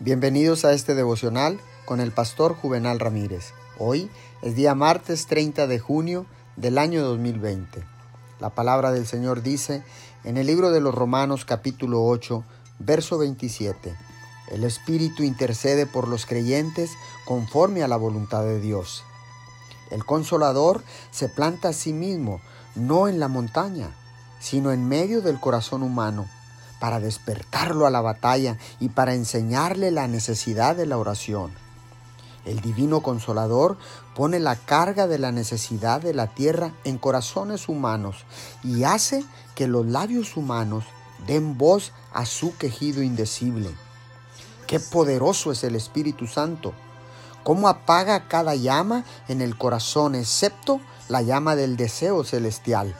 Bienvenidos a este devocional con el pastor Juvenal Ramírez. Hoy es día martes 30 de junio del año 2020. La palabra del Señor dice en el libro de los Romanos capítulo 8, verso 27. El Espíritu intercede por los creyentes conforme a la voluntad de Dios. El consolador se planta a sí mismo, no en la montaña, sino en medio del corazón humano para despertarlo a la batalla y para enseñarle la necesidad de la oración. El Divino Consolador pone la carga de la necesidad de la tierra en corazones humanos y hace que los labios humanos den voz a su quejido indecible. Qué poderoso es el Espíritu Santo. Cómo apaga cada llama en el corazón, excepto la llama del deseo celestial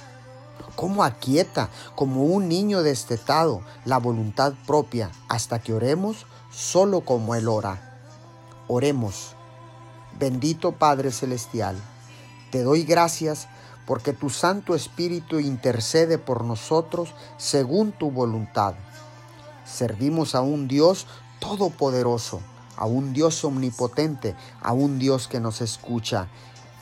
cómo aquieta como un niño destetado la voluntad propia hasta que oremos solo como Él ora. Oremos. Bendito Padre Celestial, te doy gracias porque tu Santo Espíritu intercede por nosotros según tu voluntad. Servimos a un Dios todopoderoso, a un Dios omnipotente, a un Dios que nos escucha